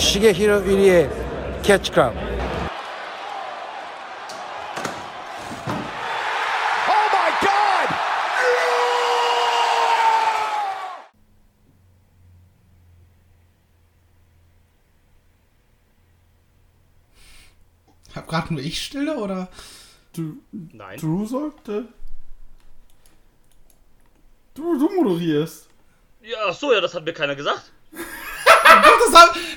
Shigehiro Irie Catch Club. Oh my God! Hab grad nur ich Stille oder? Du, Nein. Drew sollte. Du, du moderierst. Ja, ach so, ja, das hat mir keiner gesagt. Das, wir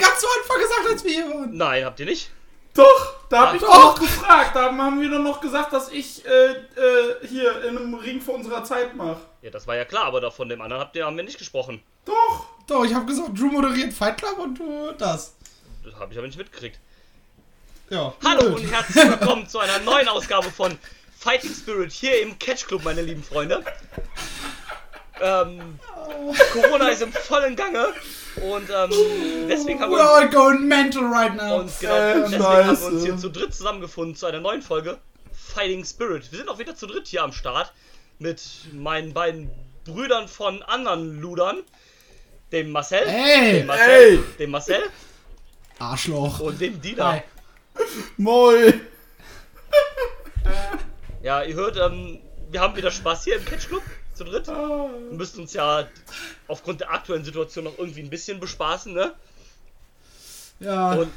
ganz zu Anfang gesagt, als wir hier waren. Nein, habt ihr nicht? Doch, da hab ich Doch. auch noch gefragt. Da haben wir doch noch gesagt, dass ich äh, äh, hier in einem Ring vor unserer Zeit mache. Ja, das war ja klar, aber da von dem anderen habt ihr, haben wir nicht gesprochen. Doch. Doch, ich habe gesagt, Drew moderiert Fight Club und du das. Das habe ich aber nicht mitgekriegt. Ja. Hallo und herzlich willkommen zu einer neuen Ausgabe von Fighting Spirit hier im Catch Club, meine lieben Freunde. Ähm, Corona ist im vollen Gange und ähm, deswegen haben We're wir uns, all going mental right now. und genau, Äh, deswegen haben wir uns hier zu dritt zusammengefunden zu einer neuen Folge Fighting Spirit. Wir sind auch wieder zu dritt hier am Start mit meinen beiden Brüdern von anderen Ludern, dem Marcel, Ey, dem Marcel, ey. dem Marcel Arschloch. und dem Dina. Hi. Moin. Ja, ihr hört, ähm, wir haben wieder Spaß hier im Catch Club zu dritt. Wir müssen uns ja aufgrund der aktuellen Situation noch irgendwie ein bisschen bespaßen, ne? Ja. Und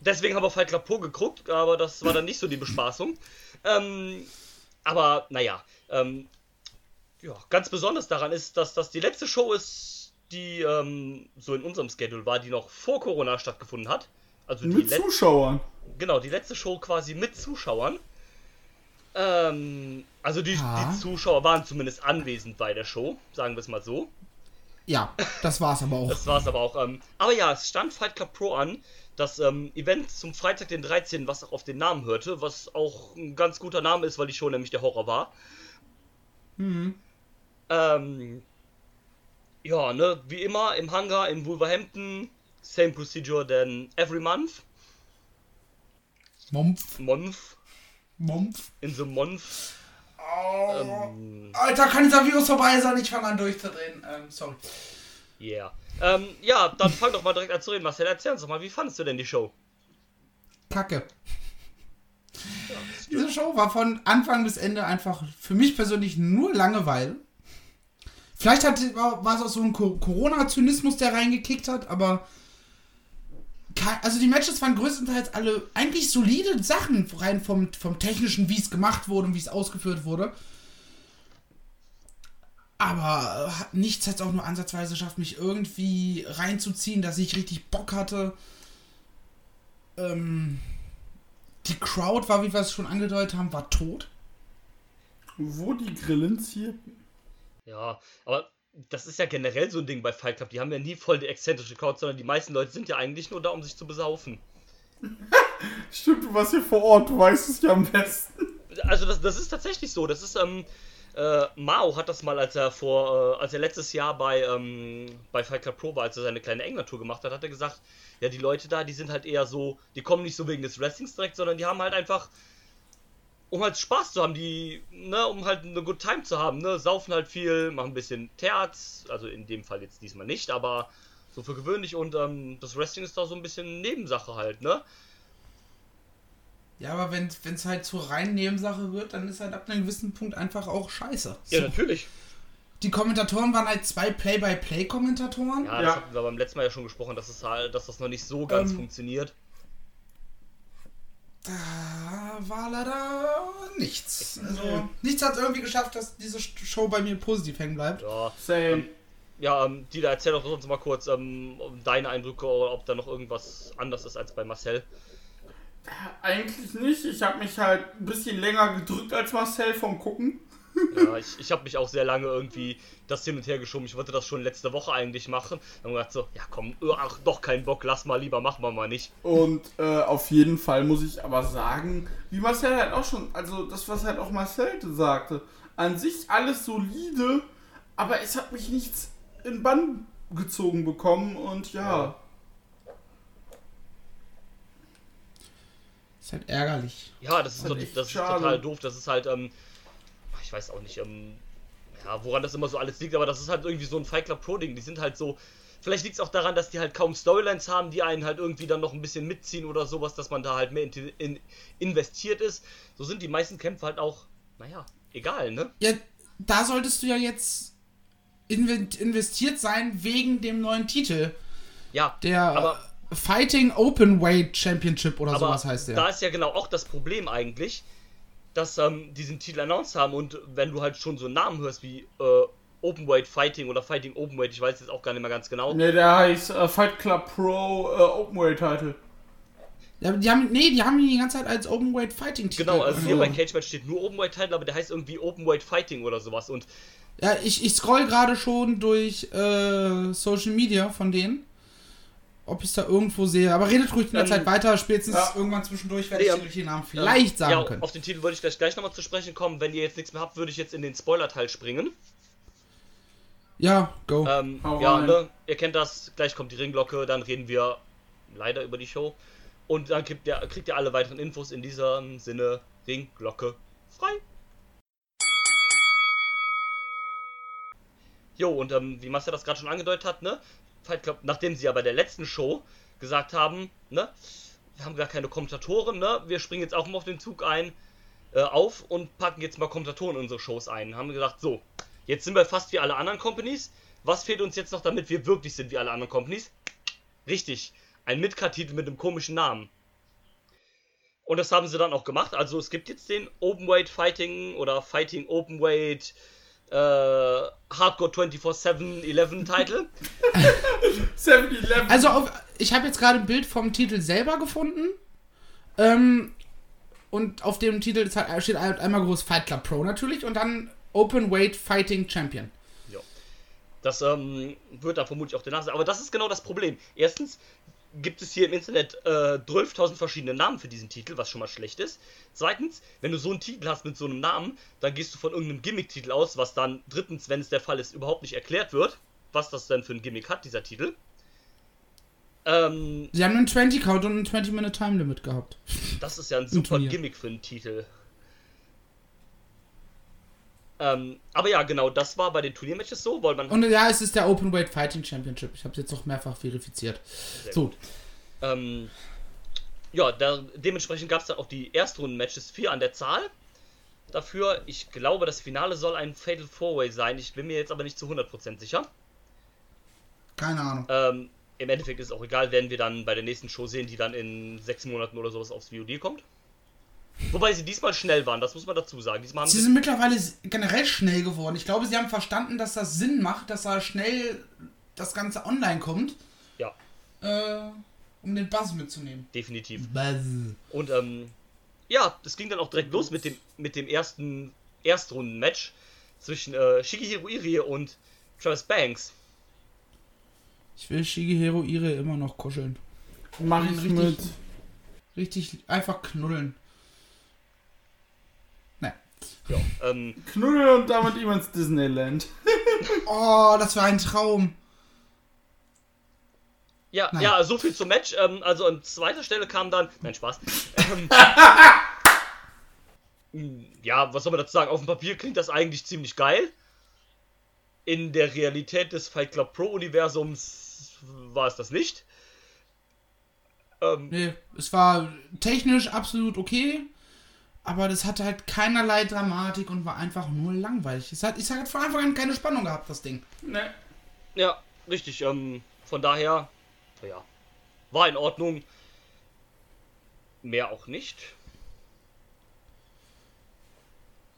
deswegen haben wir Fight Club Pro geguckt, aber das war dann nicht so die Bespaßung. Ähm, aber naja, ähm, ja, ganz besonders daran ist, dass das die letzte Show ist, die ähm, so in unserem Schedule war, die noch vor Corona stattgefunden hat. Also Mit. Zuschauern. Genau, die letzte Show quasi mit Zuschauern. Ähm, also die, Ja. die Zuschauer waren zumindest anwesend bei der Show, sagen wir es mal so. ja, das war's aber auch. Das war es aber auch. Ähm, aber ja, es stand Fight Club Pro an, das ähm, Event zum Freitag, den 13., was auch auf den Namen hörte, was auch ein ganz guter Name ist, weil die Show nämlich der Horror war. Mhm. Ähm, ja, ne, wie immer im Hangar in Wolverhampton, same procedure than every month. Mumpf, Month, Mumpf. in the month. Ähm, Alter, kann dieser Virus vorbei sein? Ich fange an durchzudrehen. Ähm, sorry. Yeah. Ähm, ja, dann fang doch mal direkt an zu reden. Marcel, erzähl uns doch mal, wie fandest du denn die Show? Kacke. Diese Show war von Anfang bis Ende einfach für mich persönlich nur Langeweile. Vielleicht hat, war, war es auch so ein Co- Corona-Zynismus, der reingekickt hat, aber. Also die Matches waren größtenteils alle eigentlich solide Sachen, rein vom, vom technischen, wie es gemacht wurde und wie es ausgeführt wurde. Aber äh, hat- nichts hat es auch nur ansatzweise geschafft, mich irgendwie reinzuziehen, dass ich richtig Bock hatte. Ähm, die Crowd war, wie wir es schon angedeutet haben, war tot. Wo die Grillen zierten. Ja, aber das ist ja generell so ein Ding bei Fight Club. Die haben ja nie voll die exzentrische Crowd, sondern die meisten Leute sind ja eigentlich nur da, um sich zu besaufen. Stimmt, du warst hier vor Ort, du weißt es ja am besten. Also das, das ist tatsächlich so. Das ist, ähm, äh, Mao hat das mal, als er vor, äh, als er letztes Jahr bei, ähm, bei Fight Club Pro war, als er seine kleine England-Tour gemacht hat, hat er gesagt, ja, die Leute da, die sind halt eher so, die kommen nicht so wegen des Wrestlings direkt, sondern die haben halt einfach, um halt Spaß zu haben, die, ne, um halt eine good time zu haben, ne, saufen halt viel, machen ein bisschen Terz, also in dem Fall jetzt diesmal nicht, aber so für gewöhnlich und ähm, das Wrestling ist da so ein bisschen Nebensache halt, ne? Ja, aber wenn es halt zur reinen Nebensache wird, dann ist halt ab einem gewissen Punkt einfach auch scheiße. Ja, So. natürlich. Die Kommentatoren waren halt zwei Play-by-Play-Kommentatoren. Ja, Ja. das hatten wir beim letzten Mal ja schon gesprochen, dass, es halt, dass das noch nicht so ganz Ähm, funktioniert. Da war leider nichts. Also, nichts hat irgendwie geschafft, dass diese Show bei mir positiv hängen bleibt. Ja, Same. ja ähm, Dieter, erzähl doch sonst mal kurz ähm, deine Eindrücke oder ob da noch irgendwas anders ist als bei Marcel. Eigentlich nicht. Ich habe mich halt ein bisschen länger gedrückt als Marcel vom Gucken. Ja, ich, ich habe mich auch sehr lange irgendwie das hin und her geschoben. Ich wollte das schon letzte Woche eigentlich machen. Dann gedacht so, ja komm, äh, ach doch keinen Bock, lass mal lieber, machen wir mal nicht. Und äh, auf jeden Fall muss ich aber sagen, wie Marcel halt auch schon, also das, was halt auch Marcel sagte, an sich alles solide, aber es hat mich nichts in Bann gezogen bekommen und ja. Ja. Ist halt ärgerlich. Ja, das ist, Halt das ist total doof. Das ist halt, ähm, ich weiß auch nicht, ähm, ja, woran das immer so alles liegt, aber das ist halt irgendwie so ein Fight Club Pro Ding. Die sind halt so, Vielleicht liegt es auch daran, dass die halt kaum Storylines haben, die einen halt irgendwie dann noch ein bisschen mitziehen oder sowas, dass man da halt mehr in, in, investiert ist. So sind die meisten Kämpfe halt auch, naja, egal, ne? Ja, da solltest du ja jetzt inve- investiert sein wegen dem neuen Titel. Ja, Der aber, Fighting Openweight Championship oder sowas heißt der. da ist ja genau auch das Problem eigentlich, dass ähm, diesen Titel announced haben und wenn du halt schon so einen Namen hörst wie äh, Openweight Fighting oder Fighting Openweight, ich weiß jetzt auch gar nicht mehr ganz genau. Ne, der heißt äh, Fight Club Pro äh, Openweight Title. Ja, die haben, nee, die haben ihn die ganze Zeit als Openweight Fighting Titel. Genau, also hier So. bei Cage Match steht nur Openweight Title, aber der heißt irgendwie Openweight Fighting oder sowas und Ja, ich, ich scroll gerade schon durch äh, Social Media von denen. Ob ich es da irgendwo sehe. Aber redet ruhig in der Ähm, Zeit weiter. Spätestens ja. irgendwann zwischendurch werde ich ähm, den richtigen Namen vielleicht sagen ja, können. auf den Titel würde ich gleich, gleich nochmal zu sprechen kommen. Wenn ihr jetzt nichts mehr habt, würde ich jetzt in den Spoiler-Teil springen. Ja, go. Ähm, ja, ne, ihr kennt das, gleich kommt die Ringglocke, dann reden wir leider über die Show. Und dann kriegt ihr, kriegt ihr alle weiteren Infos in diesem Sinne. Ringglocke frei. Jo, und ähm, wie Master das gerade schon angedeutet hat, ne? Fight Club, nachdem sie ja bei der letzten Show gesagt haben, ne? Wir haben gar keine Kommentatoren, ne? Wir springen jetzt auch mal auf den Zug ein, äh, auf und packen jetzt mal Kommentatoren in unsere Shows ein. Haben gesagt, so, jetzt sind wir fast wie alle anderen Companies. Was fehlt uns jetzt noch, damit wir wirklich sind wie alle anderen Companies? Richtig, ein Midcard-Titel mit einem komischen Namen. Und das haben sie dann auch gemacht. Also es gibt jetzt den Openweight Fighting oder Fighting Openweight äh, Hardcore 24-7 11 Title. 7-Eleven. Also, auf, ich habe jetzt gerade ein Bild vom Titel selber gefunden. Ähm, und auf dem Titel halt, steht halt einmal groß Fight Club Pro natürlich und dann Openweight Fighting Champion. Ja. Das ähm, wird da vermutlich auch der Name sein. Aber das ist genau das Problem. Erstens gibt es hier im Internet äh, 12.000 verschiedene Namen für diesen Titel, was schon mal schlecht ist. Zweitens, wenn du so einen Titel hast mit so einem Namen, dann gehst du von irgendeinem Gimmick-Titel aus, was dann drittens, wenn es der Fall ist, überhaupt nicht erklärt wird, was das denn für ein Gimmick hat, dieser Titel. Ähm, Sie haben einen 20 Count und ein 20 Minute Time Limit gehabt. das ist ja ein super. Gimmick für einen Titel. Ähm, aber ja, genau, das war bei den Turniermatches so, weil man Und ja, es ist der Openweight Fighting Championship. Ich habe es jetzt auch mehrfach verifiziert. So, Ähm, ja, da, dementsprechend gab es dann auch die Erstrunden-Matches, vier an der Zahl. Dafür, ich glaube, das Finale soll ein Fatal Four-Way sein. Ich bin mir jetzt aber nicht zu 100% sicher. keine Ahnung. Ähm, Im Endeffekt ist es auch egal, werden wir dann bei der nächsten Show sehen, die dann in sechs Monaten oder sowas aufs VOD kommt. Wobei sie diesmal schnell waren, das muss man dazu sagen. Diesmal haben Sie sie. sind mittlerweile generell schnell geworden. Ich glaube, sie haben verstanden, dass das Sinn macht, dass da schnell das Ganze online kommt, Ja, äh, um den Buzz mitzunehmen. definitiv. Buzz. Und ähm, ja, das ging dann auch direkt los mit dem, mit dem ersten Erstrunden-Match zwischen äh, Shigehiro Irie und Travis Banks. Ich will Shigehiro Ire immer noch kuscheln. Mach ich richtig- mit. Richtig einfach knuddeln. Ja, ähm, Knuddel und damit ihm ins Disneyland. Oh, das war ein Traum. Ja, Nein. ja, so viel zum Match. Ähm, also an zweiter Stelle kam dann. Nein, Spaß. Ähm, ja, was soll man dazu sagen? Auf dem Papier klingt das eigentlich ziemlich geil. In der Realität des Fight Club Pro Universums war es das nicht. Ähm, Nee, es war technisch absolut okay, aber das hatte halt keinerlei Dramatik und war einfach nur langweilig. Es hat, ich sag, hat von Anfang an keine Spannung gehabt, das Ding. Ne. ja, richtig. Ähm, von daher, ja, war in Ordnung. Mehr auch nicht.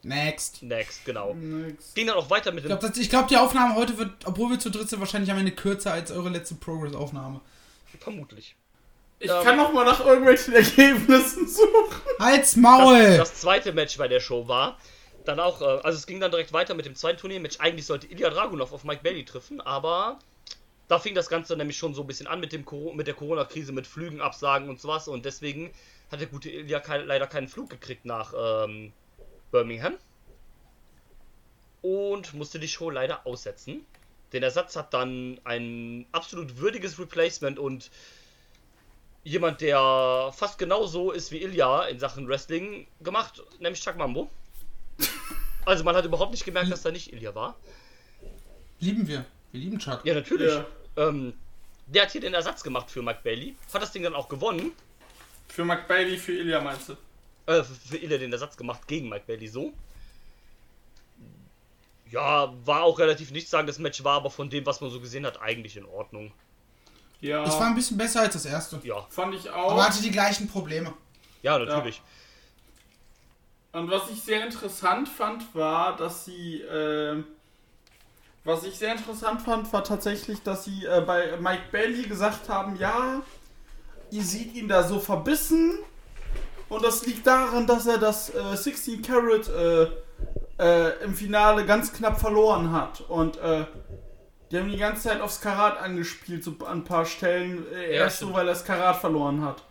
Next. Next, genau. Nix. Ging dann auch weiter mit Ich dem. glaube, glaub, die Aufnahme heute wird, obwohl wir zu dritt sind, wahrscheinlich am Ende kürzer als eure letzte Progress-Aufnahme. Vermutlich. Ich Ähm, kann noch mal nach irgendwelchen Ergebnissen suchen. Halt's Maul! Das, das zweite Match bei der Show war dann auch, äh, also es ging dann direkt weiter mit dem zweiten Turniermatch. Eigentlich sollte Ilya Dragunov auf Mike Bailey treffen, aber da fing das Ganze nämlich schon so ein bisschen an mit, dem Coro- mit der Corona-Krise, mit Flügen, Absagen und sowas. Und deswegen hat der gute Ilya kein, leider keinen Flug gekriegt nach ähm, Birmingham. Und musste die Show leider aussetzen. Den Ersatz hat dann ein absolut würdiges Replacement und jemand, der fast genauso ist wie Ilya in Sachen Wrestling gemacht, nämlich Chuck Mambo. Also man hat überhaupt nicht gemerkt, dass da nicht Ilya war. Lieben wir. Wir lieben Chuck. Ja, natürlich. Ja. Ähm, der hat hier den Ersatz gemacht für Mike Bailey, hat das Ding dann auch gewonnen. Für Mike Bailey, für Ilya meinst du? Äh, für, für Ilya den Ersatz gemacht gegen Mike Bailey so. Ja, war auch relativ nichts sagen, das Match war aber von dem, was man so gesehen hat, eigentlich in Ordnung. Ja, Es war ein bisschen besser als das erste. Ja, fand ich auch. Aber hatte die gleichen Probleme. ja, natürlich. Und was ich sehr interessant fand, war, dass sie. ähm, was ich sehr interessant fand, war tatsächlich, dass sie äh, bei Mike Bailey gesagt haben: Ja, ihr seht ihn da so verbissen. Und das liegt daran, dass er das äh, 16 Carat äh, äh, im Finale ganz knapp verloren hat. Und äh, die haben die ganze Zeit aufs Karat angespielt, so an ein paar Stellen. Äh, Ja, erst so, stimmt. weil er das Karat verloren hat.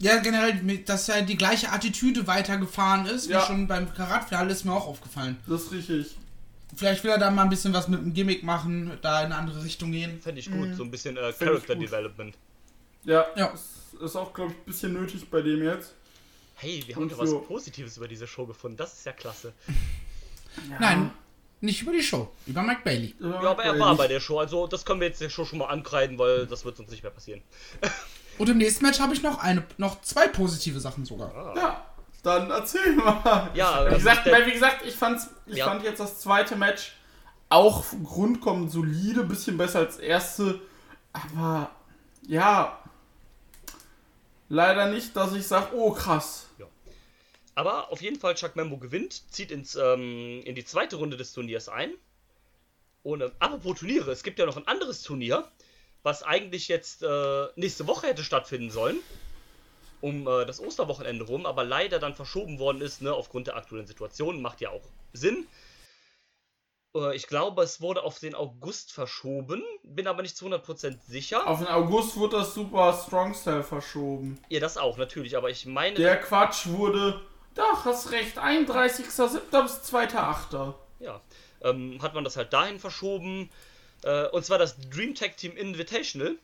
Ja, generell, dass ja die gleiche Attitüde weitergefahren ist, Ja. wie schon beim Karatfinale, ist mir auch aufgefallen. Das ist richtig. Vielleicht will er da mal ein bisschen was mit dem Gimmick machen, da in eine andere Richtung gehen. Fände ich gut, so ein bisschen äh, Character. Development. Ja, Ja. das ist auch, glaube ich, ein bisschen nötig bei dem jetzt. Hey, wir haben Und doch was so. Positives über diese Show gefunden, das ist ja klasse. Nein, nicht über die Show, über Mike Bailey. Ja, aber er war bei der Show, also das können wir jetzt der Show schon mal ankreiden, weil das wird uns nicht mehr passieren. Und im nächsten Match habe ich noch eine, noch zwei positive Sachen sogar. Ja, dann erzähl mal. Ja, wie ähm, gesagt, der- weil, wie gesagt ich, fand's, ich Ja. fand jetzt das zweite Match auch Grundkommen solide, bisschen besser als das erste. Aber ja, leider nicht, dass ich sage, oh krass. Aber auf jeden Fall, Chuck Membo gewinnt, zieht ins, ähm, in die zweite Runde des Turniers ein. Und ähm, apropos Turniere, es gibt ja noch ein anderes Turnier, was eigentlich jetzt äh, nächste Woche hätte stattfinden sollen. Um äh, das Osterwochenende rum, aber leider dann verschoben worden ist, ne, aufgrund der aktuellen Situation. Macht ja auch Sinn. Äh, ich glaube, es wurde auf den August verschoben, bin aber nicht zu 100% sicher. Auf den August wurde das Super Strong Style verschoben. Ja, das auch, natürlich, aber ich meine. Der Quatsch wurde, doch, hast recht, 31.07. bis 2.08. ja, ähm, hat man das halt dahin verschoben. Äh, und zwar das Dream Tag Team Invitational.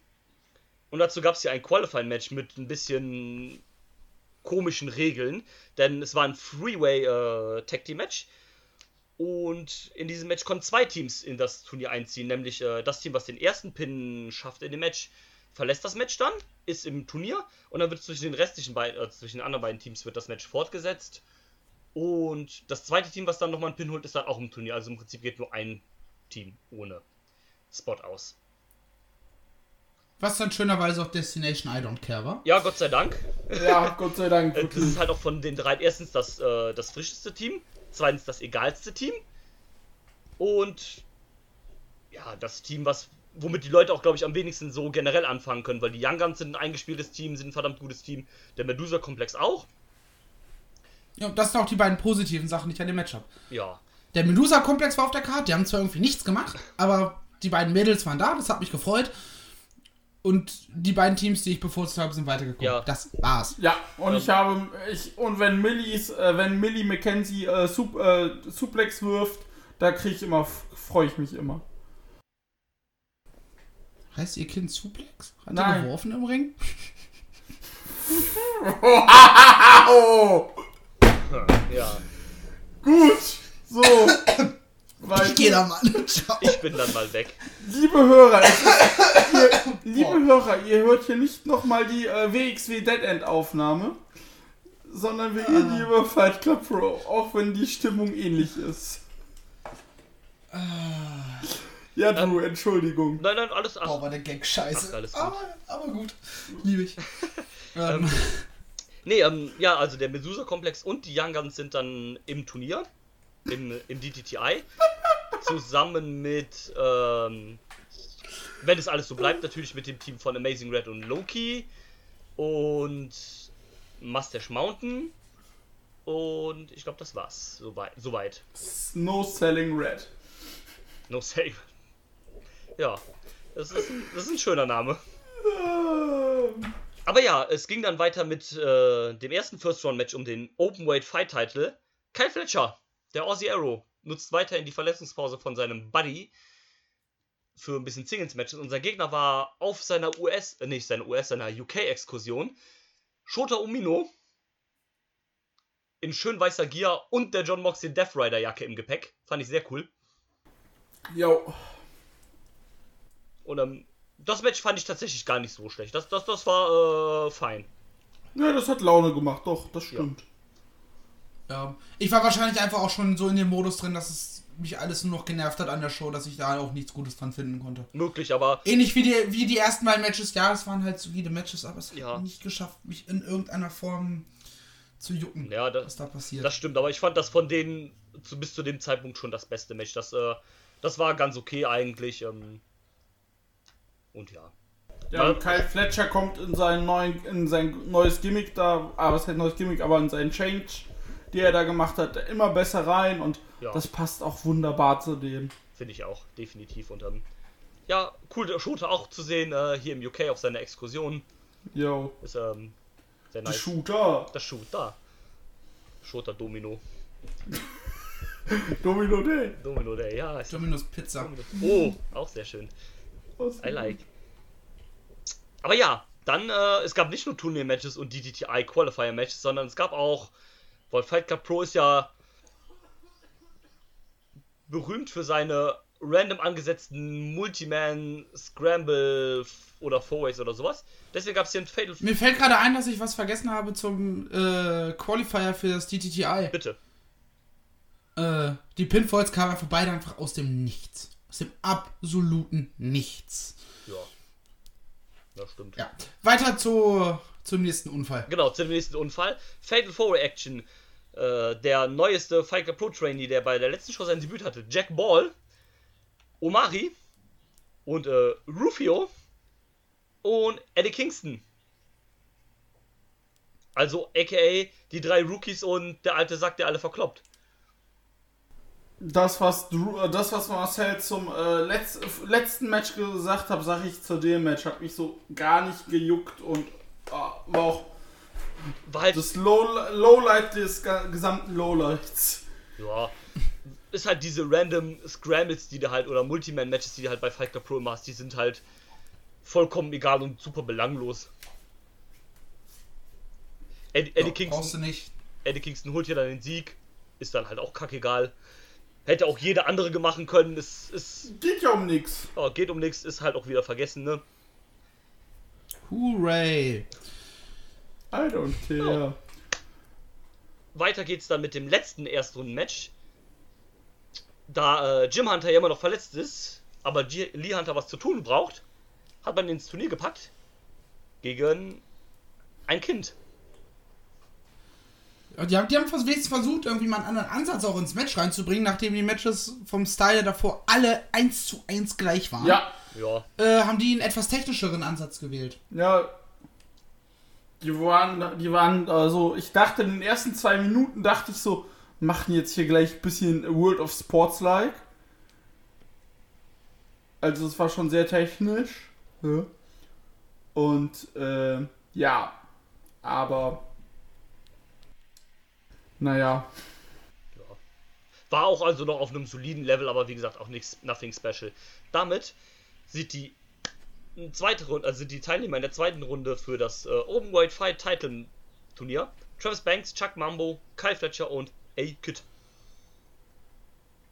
Und dazu gab es ja ein Qualifying Match mit ein bisschen komischen Regeln, denn es war ein Freeway äh, Tag Team Match. Und in diesem Match konnten zwei Teams in das Turnier einziehen, nämlich äh, das Team, was den ersten Pin schafft in dem Match, verlässt das Match dann, ist im Turnier und dann wird zwischen den restlichen beiden, äh, zwischen den anderen beiden Teams wird das Match fortgesetzt. Und das zweite Team, was dann nochmal einen Pin holt, ist dann auch im Turnier. Also im Prinzip geht nur ein Team ohne Spot aus. Was dann schönerweise auch Destination I Don't Care war. Ja, Gott sei Dank. Ja, Gott sei Dank. Äh, Das ist halt auch von den drei erstens das, äh, das frischeste Team, zweitens das egalste Team und ja, das Team, was womit die Leute auch, glaube ich, am wenigsten so generell anfangen können, weil die Young Guns sind ein eingespieltes Team, sind ein verdammt gutes Team, der Medusa-Komplex auch. Ja, das sind auch die beiden positiven Sachen, die ich an dem Match habe. Ja, Der Medusa-Komplex war auf der Karte, die haben zwar irgendwie nichts gemacht, aber die beiden Mädels waren da, das hat mich gefreut. Und die beiden Teams, die ich bevorzugt habe, sind weitergekommen. Ja. Das war's. Ja, und ich habe ich und wenn Millies, äh, wenn Millie McKenzie äh, Sup, äh, Suplex wirft, da kriege ich immer, freue ich mich immer. Heißt ihr Kind Suplex? Hat Nein. er geworfen im Ring? Oh, ja. gut, so. Ich gehe da mal. Ciao. Ich bin dann mal weg. Liebe Hörer, ihr, liebe Hörer, ihr hört hier nicht nochmal die äh, WXW Dead End Aufnahme, sondern wir reden hier über Fight Club Pro, auch wenn die Stimmung ähnlich ist. Ja, Drew, Entschuldigung. Nein, nein, alles ach, Oh, war der Gag scheiße. Ach, alles gut. aber, aber gut. Liebe ich. ähm, Nee, ähm, ja, also der Medusa-Komplex und die Young Guns sind dann im Turnier, im, im DTTI, zusammen mit, ähm, wenn es alles so bleibt, natürlich mit dem Team von Amazing Red und Loki und Mustache Mountain und ich glaube, das war's, soweit. soweit. No Selling Red. No save. Ja, das ist, ein, das ist ein schöner Name. Aber ja, es ging dann weiter mit äh, dem ersten First-Round-Match um den Openweight Fight-Title. Kyle Fletcher, der Aussie Arrow, nutzt weiterhin die Verletzungspause von seinem Buddy für ein bisschen Singles-Matches. Unser Gegner war auf seiner US, äh, nicht seiner US, seiner UK-Exkursion Shota Umino in schön weißer Gear und der John Moxley Death Rider Jacke im Gepäck. Fand ich sehr cool. Jo. Und ähm, das Match fand ich tatsächlich gar nicht so schlecht. Das, das, das war äh, fein. Ja, das hat Laune gemacht, doch, das stimmt. Ja. Ich war wahrscheinlich einfach auch schon so in dem Modus drin, dass es mich alles nur noch genervt hat an der Show, dass ich da auch nichts Gutes dran finden konnte. Möglich, aber Ähnlich wie die, wie die ersten beiden Matches, ja, es waren halt solide Matches, aber es hat Ja. nicht geschafft, mich in irgendeiner Form zu jucken, Ja, das- was da passiert. das stimmt. Aber ich fand das von denen zu, bis zu dem Zeitpunkt schon das beste Match. Das, äh, das war ganz okay eigentlich. Ähm, und ja. Ja, und Kyle Fletcher kommt in sein, neuen, in sein neues Gimmick da, ah, was heißt neues Gimmick, aber in seinen Change, die er da gemacht hat, immer besser rein und Ja. das passt auch wunderbar zu dem. Finde ich auch, definitiv. Und ähm, ja, cool, der Shooter auch zu sehen, äh, hier im UK auf seiner Exkursion. Yo, Ist ähm, sehr nice. Shooter. Das Shooter. Shooter Domino. Domino Day. Domino Day, ja. Domino's Pizza. Oh, auch sehr schön. I like. Aber ja, dann, äh, es gab nicht nur Turnier-Matches und DDTI Qualifier-Matches, sondern es gab auch, weil Fight Club Pro ist ja berühmt für seine random angesetzten Multiman Scramble oder Fourways oder sowas. Deswegen gab es hier ein Fatal. Mir fällt gerade ein, dass ich was vergessen habe zum äh, Qualifier für das DTTI. Bitte. Äh, die Pinfalls kamen einfach beide einfach aus dem Nichts. Aus dem absoluten Nichts. Ja. Ja, stimmt. Ja. Weiter zu, zum nächsten Unfall. Genau, zum nächsten Unfall. Fatal Four Action. Äh, der neueste Fighter Pro Trainee, der bei der letzten Show sein Debüt hatte. Jack Ball, Omari und äh, Rufio und Eddie Kingston. Also, aka die drei Rookies und der alte Sack, der alle verkloppt. Das, was, Drew, äh, das, was Marcel zum äh, letz, äh, letzten Match gesagt hat, sage ich zu dem Match. Hat mich so gar nicht gejuckt und ah, war auch War halt, das Low, Lowlight des gesamten Lowlights. ja, ist halt diese random Scrambles, die du halt, oder Multiman-Matches, die du halt bei Fight Club Pro hast, die sind halt vollkommen egal und super belanglos. Eddie, Eddie, du Kingston, nicht. Eddie Kingston holt hier dann den Sieg, ist dann halt auch kackegal. Hätte auch jeder andere machen können, es, es Geht ja um nix. ja, geht um nichts, ist halt auch wieder vergessen, ne? Hooray. I don't care. Weiter geht's dann mit dem letzten Erstrunden-Match. Da äh, Jim Hunter ja immer noch verletzt ist, aber G Lee Hunter was zu tun braucht, hat man ihn ins Turnier gepackt. Gegen ein Kind. Die haben, die haben wenigstens versucht, irgendwie mal einen anderen Ansatz auch ins Match reinzubringen, nachdem die Matches vom Style davor alle 1 zu 1 gleich waren. Ja, Ja, Äh, haben die einen etwas technischeren Ansatz gewählt. ja. Die waren, die waren, also ich dachte in den ersten zwei Minuten, dachte ich so, machen jetzt hier gleich ein bisschen World of Sports like. Also es war schon sehr technisch. Und äh, ja, aber naja, war auch also noch auf einem soliden Level, aber wie gesagt auch nichts, nothing special. Damit sieht die zweite Runde, also sind die Teilnehmer in der zweiten Runde für das äh, Openweight Fight Title Turnier. Travis Banks, Chuck Mambo, Kyle Fletcher und A-Kid.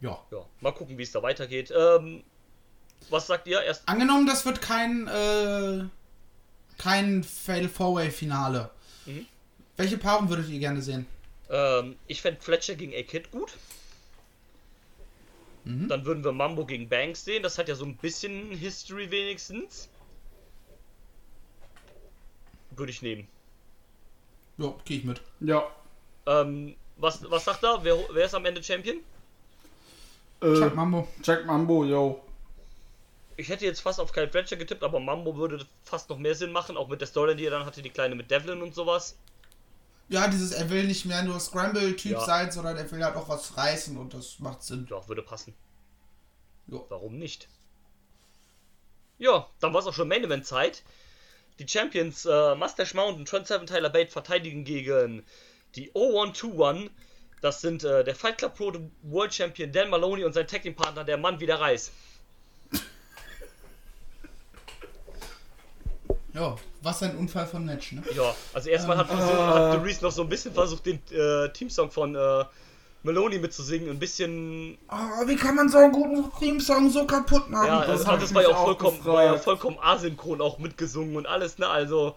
Ja. Ja, mal gucken, wie es da weitergeht. Ähm, was sagt ihr? Erst Angenommen, das wird kein, äh, kein Fatal Four-Way Finale. Mhm. Welche Paarung würdet ihr gerne sehen? Ähm, ich fände Fletcher gegen A-Kid gut. Mhm. Dann würden wir Mambo gegen Banks sehen. Das hat ja so ein bisschen History wenigstens. Würde ich nehmen. Ja, gehe ich mit. ja. Ähm, was, was sagt er? Wer, wer ist am Ende Champion? Äh, Chuck Mambo. Jack Mambo, yo. Ich hätte jetzt fast auf Kyle Fletcher getippt, aber Mambo würde fast noch mehr Sinn machen, auch mit der Story, die er dann hatte, die kleine mit Devlin und sowas. Ja, dieses, er will nicht mehr nur Scramble-Typ Ja. sein, sondern er will halt auch was reißen und das macht Sinn. Ja, würde passen. Ja. Warum nicht? Ja, dann war es auch schon Main Event Zeit. Die Champions äh, Mustache Mountain, Trent Seven, Tyler Bate verteidigen gegen die 0121. Das sind äh, der Fight Club Pro World Champion Dan Maloney und sein Tag Team Partner, der Mann wie der Reis. Ja, was ein Unfall von Match, ne? Ja, also erstmal hat, versucht, hat The Reese noch so ein bisschen versucht, den äh, Teamsong von äh, Meloni mitzusingen, ein bisschen. Oh, wie kann man so einen guten Theme-Song so kaputt machen? Ja, das das, hab das ich war ja auch vollkommen, war ja vollkommen asynchron auch mitgesungen und alles, ne? Also,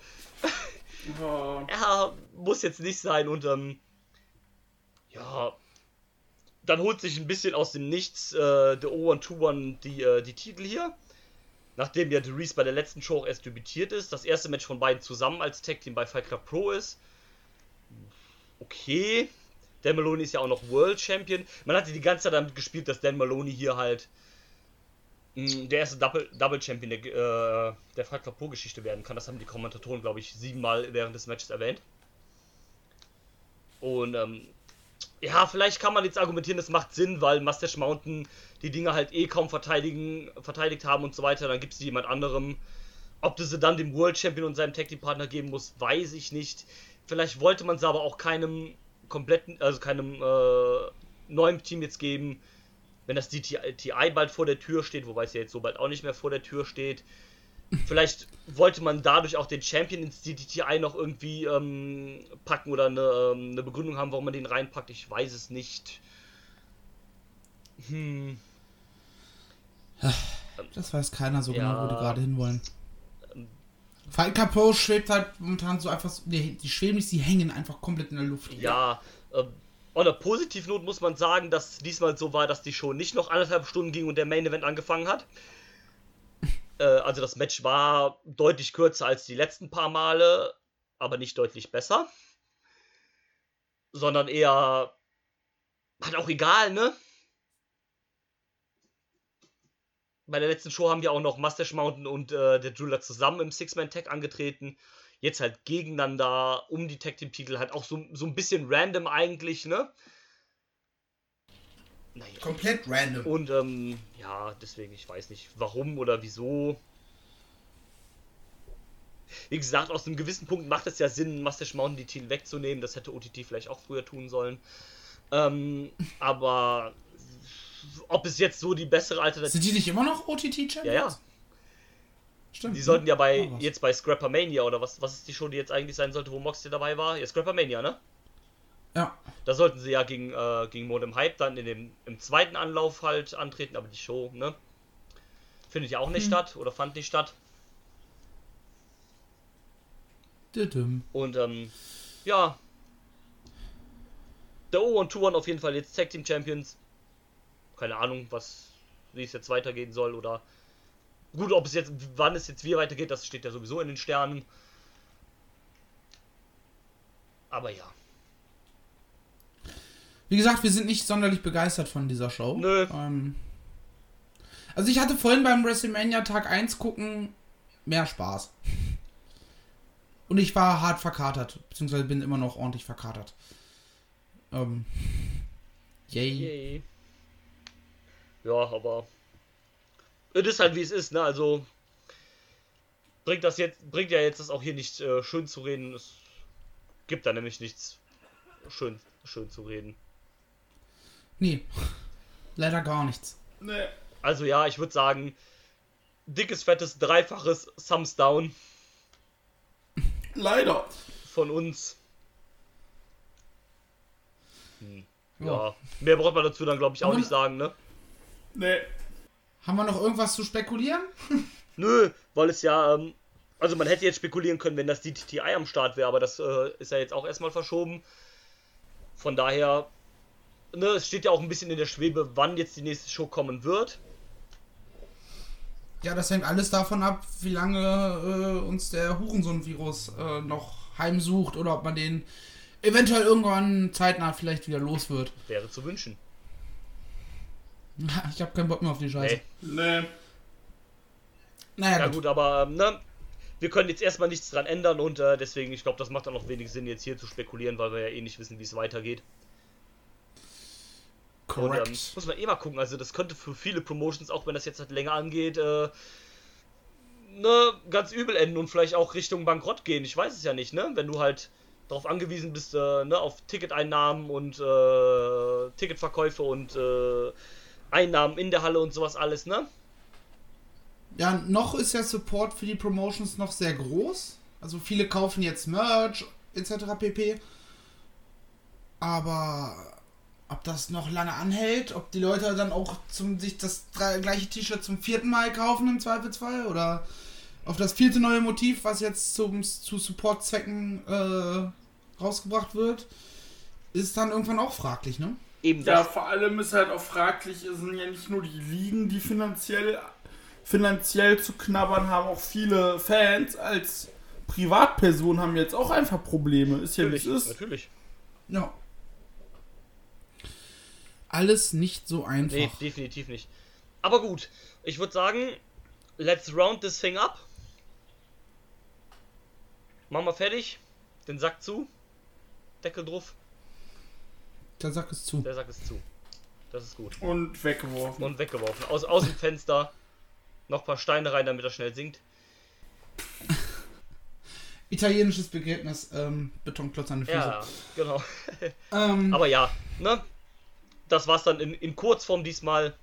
ja, muss jetzt nicht sein und ähm, ja, dann holt sich ein bisschen aus dem Nichts äh, der O121 die, äh, die Titel hier. Nachdem ja Reese bei der letzten Show auch erst debütiert ist. Das erste Match von beiden zusammen als Tag Team bei Fight Club Pro ist. Okay. Dan Maloney ist ja auch noch World Champion. Man hatte die ganze Zeit damit gespielt, dass Dan Maloney hier halt mh, der erste Double, Double Champion der, äh, der Fight Club Pro Geschichte werden kann. Das haben die Kommentatoren, glaube ich, siebenmal während des Matches erwähnt. Und ähm, ja, vielleicht kann man jetzt argumentieren, das macht Sinn, weil Mustache Mountain die Dinge halt eh kaum verteidigen, verteidigt haben und so weiter. Dann gibt es jemand anderem. Ob du sie dann dem World Champion und seinem Tag Team Partner geben musst, weiß ich nicht. Vielleicht wollte man sie aber auch keinem kompletten, also keinem äh, neuen Team jetzt geben, wenn das DTI bald vor der Tür steht, wobei es ja jetzt so bald auch nicht mehr vor der Tür steht. Vielleicht wollte man dadurch auch den Champion ins DTI noch irgendwie ähm, packen oder eine, ähm, eine Begründung haben, warum man den reinpackt. Ich weiß es nicht. Hm. Das weiß keiner so Ja. genau, wo die gerade hinwollen. Pro schwebt halt momentan so einfach, so- die, schweben nicht, die hängen einfach komplett in der Luft. Ja, ähm, on a Positivnote muss man sagen, dass diesmal so war, dass die Show nicht noch anderthalb Stunden ging und der Main Event angefangen hat. Äh, also das Match war deutlich kürzer als die letzten paar Male, aber nicht deutlich besser. Sondern eher halt auch egal, ne? Bei der letzten Show haben ja auch noch Mustache Mountain und äh, der Driller zusammen im Six-Man-Tag angetreten. Jetzt halt gegeneinander um die Tag Team-Titel, halt auch so, so ein bisschen random eigentlich, ne? Naja. Komplett random. Und ähm, ja, deswegen, ich weiß nicht, warum oder wieso. Wie gesagt, aus einem gewissen Punkt macht es ja Sinn, Mustache Mountain die Titel wegzunehmen. Das hätte OTT vielleicht auch früher tun sollen. Ähm, aber ob es jetzt so die bessere Alternative Sind die nicht immer noch OTT-Champions? Ja, ja. Stimmt. Die sollten ja bei was. jetzt bei Scrappermania oder was, was ist die Show, die jetzt eigentlich sein sollte, wo Moxley dabei war? Ja, Scrappermania, ne? Ja. Da sollten sie ja gegen, äh, gegen Modem Hype dann in dem, im zweiten Anlauf halt antreten, aber die Show, ne? Findet ja auch nicht statt oder fand nicht statt. Düdüm. Und ähm, ja. Der O121 auf jeden Fall jetzt Tag Team Champions. Keine Ahnung, was wie es jetzt weitergehen soll oder gut, ob es jetzt wann es jetzt wie weitergeht, das steht ja sowieso in den Sternen. Aber ja. Wie gesagt, wir sind nicht sonderlich begeistert von dieser Show. Nö. Ähm, also ich hatte vorhin beim WrestleMania Tag 1 gucken mehr Spaß. Und ich war hart verkatert, beziehungsweise bin immer noch ordentlich verkatert. Ähm, yay. Yay. Ja, aber es ist halt wie es ist, ne? Also bringt das jetzt bringt ja jetzt das auch hier nicht äh, schön zu reden. Es gibt da nämlich nichts schön schön zu reden. Nee, leider gar nichts. Nee. Also ja, ich würde sagen, dickes, fettes, dreifaches Thumbs Down Leider. von uns. Hm. Ja. Ja, mehr braucht man dazu dann, glaube ich, auch Aber- nicht sagen, ne? Nee. Haben wir noch irgendwas zu spekulieren? Nö, weil es ja, ähm, also man hätte jetzt spekulieren können, wenn das DTTI am Start wäre, aber das äh, ist ja jetzt auch erstmal verschoben. Von daher, ne, es steht ja auch ein bisschen in der Schwebe, wann jetzt die nächste Show kommen wird. Ja, das hängt alles davon ab, wie lange äh, uns der Hurensohn-Virus äh, noch heimsucht oder ob man den eventuell irgendwann zeitnah vielleicht wieder los wird. Wäre zu wünschen. Ich habe keinen Bock mehr auf die Scheiße. Nee. Nee. Naja, Ja gut. gut, aber ähm, ne, wir können jetzt erstmal nichts dran ändern und äh, deswegen, ich glaube, das macht dann auch wenig Sinn, jetzt hier zu spekulieren, weil wir ja eh nicht wissen, wie es weitergeht. Und, ähm, muss man eh mal gucken, also das könnte für viele Promotions, auch wenn das jetzt halt länger angeht, äh, ne, ganz übel enden und vielleicht auch Richtung Bankrott gehen. Ich weiß es ja nicht, ne? Wenn du halt darauf angewiesen bist, äh, ne, auf Ticketeinnahmen und äh, Ticketverkäufe und äh, Einnahmen in der Halle und sowas alles, ne? Ja, noch ist der Support für die Promotions noch sehr groß. Also viele kaufen jetzt Merch etc. pp. Aber ob das noch lange anhält, ob die Leute dann auch zum, sich das drei- gleiche T-Shirt zum vierten Mal kaufen im Zweifelsfall oder auf das vierte neue Motiv, was jetzt zum, zu Supportzwecken äh, rausgebracht wird, ist dann irgendwann auch fraglich, ne? Eben Ja, das. vor allem ist halt auch fraglich, es sind ja nicht nur die Ligen, die finanziell, finanziell zu knabbern haben, auch viele Fans als Privatpersonen haben jetzt auch einfach Probleme. Ist ja wie natürlich, es ist. natürlich. Ja. Alles nicht so einfach. Nee, definitiv nicht. Aber gut, ich würde sagen, let's round this thing up. Machen wir fertig. Den Sack zu. Deckel drauf. Der Sack ist zu. Der Sack ist zu. Das ist gut. Und weggeworfen. Und weggeworfen. Aus, aus dem Fenster. Noch ein paar Steine rein, damit er schnell sinkt. Italienisches Begräbnis, ähm, Betonklotz an den Füßen. Ja, genau. Ähm, Aber ja, ne? Das war's dann in, in Kurzform diesmal.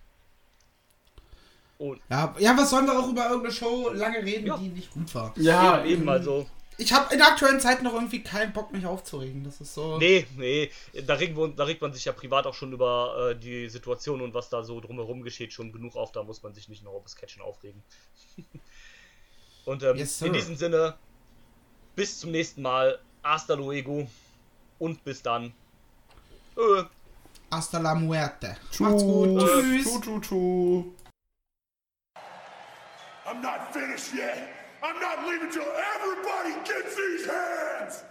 Und ja, ja, was sollen wir auch über irgendeine Show lange reden, Ja. die nicht gut war? ja, eben, eben also. Ich habe in der aktuellen Zeit noch irgendwie keinen Bock, mich aufzuregen. Das ist so. Nee, nee, da regt, uns- da regt man sich ja privat auch schon über äh, die Situation und was da so drumherum geschieht schon genug auf. Da muss man sich nicht noch über das Catchen aufregen. und ähm, Yes, in diesem Sinne, bis zum nächsten Mal. Hasta luego. Und bis dann. Äh. Hasta la muerte. Macht's gut. Tschüss. I'm not finished yet. I'm not leaving till everybody gets these hands.